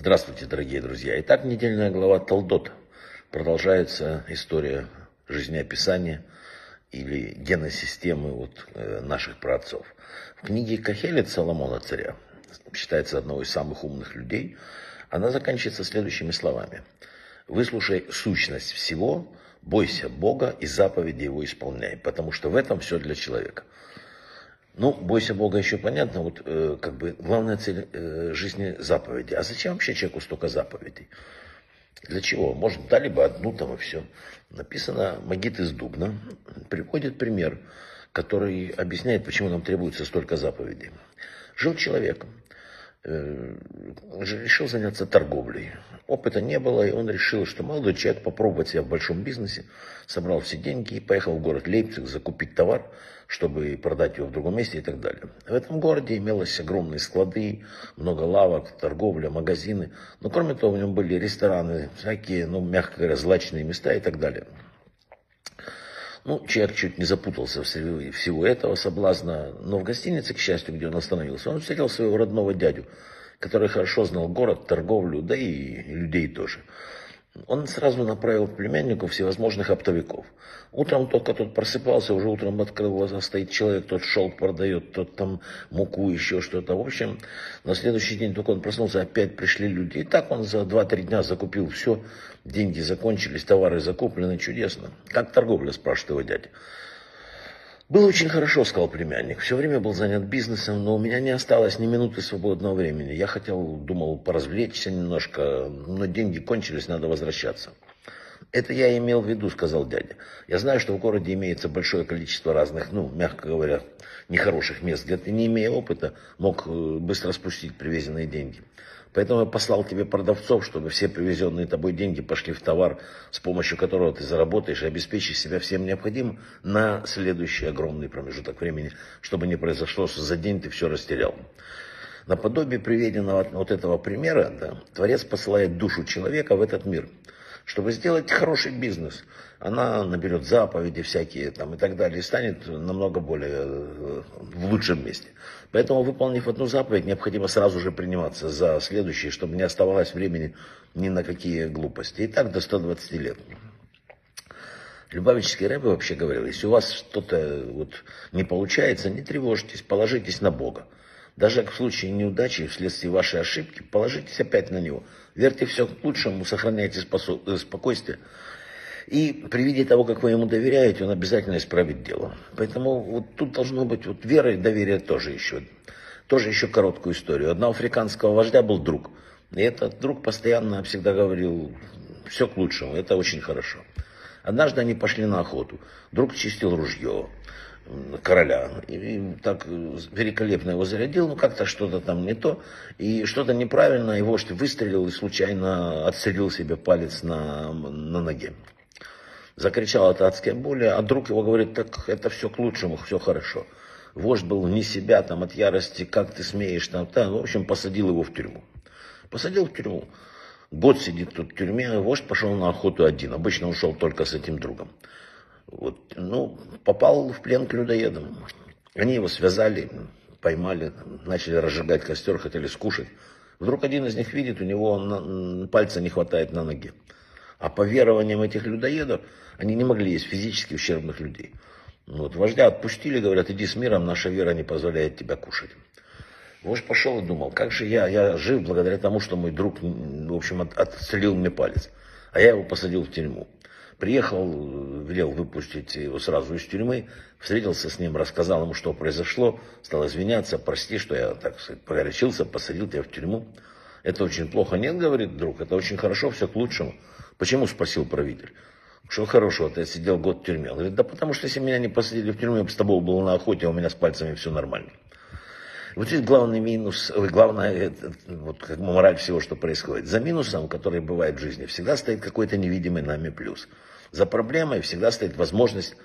Здравствуйте, дорогие друзья. Итак, недельная глава Талдот. Продолжается история жизнеописания или геносистемы вот, э, наших праотцов. В книге Кахелет Соломона царя, считается одного из самых умных людей, она заканчивается следующими словами. «Выслушай сущность всего, бойся Бога и заповеди Его исполняй, потому что в этом все для человека». Ну, бойся Бога еще понятно, вот э, как бы главная цель э, жизни заповеди. А зачем вообще человеку столько заповедей? Для чего? Может, дали бы одну там и все. Написано Магит из Дубна. Приводит пример, который объясняет, почему нам требуется столько заповедей. Жил человек, решил заняться торговлей. Опыта не было, и он решил, что молодой человек попробовать себя в большом бизнесе, собрал все деньги и поехал в город Лейпциг закупить товар, чтобы продать его в другом месте и так далее. В этом городе имелось огромные склады, много лавок, торговля, магазины. Но кроме того, в нем были рестораны, всякие, ну, мягко говоря, злачные места и так далее. Ну, человек чуть не запутался в всего этого соблазна, но в гостинице, к счастью, где он остановился, он встретил своего родного дядю, который хорошо знал город, торговлю, да и людей тоже. Он сразу направил к племяннику всевозможных оптовиков. Утром только тот просыпался, уже утром открыл глаза, стоит человек, тот шелк продает, тот там муку, еще что-то. В общем, на следующий день только он проснулся, опять пришли люди. И так он за 2-3 дня закупил все, деньги закончились, товары закуплены, чудесно. Как торговля, спрашивает его дядя. Было очень хорошо, сказал племянник. Все время был занят бизнесом, но у меня не осталось ни минуты свободного времени. Я хотел, думал, поразвлечься немножко, но деньги кончились, надо возвращаться. Это я имел в виду, сказал дядя. Я знаю, что в городе имеется большое количество разных, ну, мягко говоря, нехороших мест, где ты, не имея опыта, мог э, быстро спустить привезенные деньги. Поэтому я послал тебе продавцов, чтобы все привезенные тобой деньги пошли в товар, с помощью которого ты заработаешь и обеспечишь себя всем необходимым на следующий огромный промежуток времени, чтобы не произошло, что за день ты все растерял. Наподобие приведенного вот этого примера, да, Творец посылает душу человека в этот мир – чтобы сделать хороший бизнес. Она наберет заповеди всякие там и так далее, и станет намного более э, в лучшем месте. Поэтому, выполнив одну заповедь, необходимо сразу же приниматься за следующие, чтобы не оставалось времени ни на какие глупости. И так до 120 лет. Любавический рэбе вообще говорил, если у вас что-то вот не получается, не тревожьтесь, положитесь на Бога. Даже в случае неудачи, вследствие вашей ошибки, положитесь опять на него. Верьте все к лучшему, сохраняйте э, спокойствие. И при виде того, как вы ему доверяете, он обязательно исправит дело. Поэтому вот тут должно быть вот вера и доверие тоже еще. Тоже еще короткую историю. Одного африканского вождя был друг. И этот друг постоянно всегда говорил, все к лучшему, это очень хорошо. Однажды они пошли на охоту. Друг чистил ружье короля. И так великолепно его зарядил, но как-то что-то там не то. И что-то неправильно, и вождь выстрелил и случайно отстрелил себе палец на, на ноге. Закричал от адской боли, а друг его говорит, так это все к лучшему, все хорошо. Вождь был не себя там от ярости, как ты смеешь там, там, в общем, посадил его в тюрьму. Посадил в тюрьму. Год сидит тут в тюрьме, вождь пошел на охоту один. Обычно ушел только с этим другом. Вот, ну, попал в плен к людоедам. Они его связали, поймали, начали разжигать костер, хотели скушать. Вдруг один из них видит, у него пальца не хватает на ноге. А по верованиям этих людоедов, они не могли есть физически ущербных людей. Вот, вождя отпустили, говорят, иди с миром, наша вера не позволяет тебя кушать. Вождь пошел и думал, как же я, я жив благодаря тому, что мой друг, в общем, от, отстрелил мне палец. А я его посадил в тюрьму. Приехал, велел выпустить его сразу из тюрьмы, встретился с ним, рассказал ему, что произошло, стал извиняться, прости, что я, так сказать, погорячился, посадил тебя в тюрьму. Это очень плохо. Нет, говорит друг, это очень хорошо, все к лучшему. Почему, спросил правитель. Что хорошего, ты сидел год в тюрьме. Он говорит, да потому что если меня не посадили в тюрьму, я бы с тобой был на охоте, а у меня с пальцами все нормально. Вот здесь главный минус, главное, вот как мораль всего, что происходит. За минусом, который бывает в жизни, всегда стоит какой-то невидимый нами плюс. За проблемой всегда стоит возможность,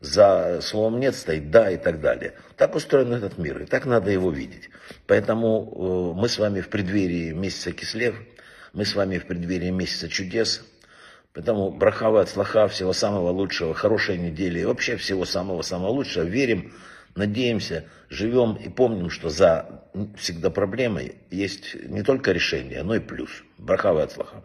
за словом нет стоит да и так далее. Так устроен этот мир, и так надо его видеть. Поэтому э, мы с вами в преддверии месяца Кислев, мы с вами в преддверии месяца чудес. Поэтому брахава от слаха, всего самого лучшего, хорошей недели и вообще всего самого-самого лучшего. Верим, Надеемся, живем и помним, что за всегда проблемой есть не только решение, но и плюс. Брахава от слаха.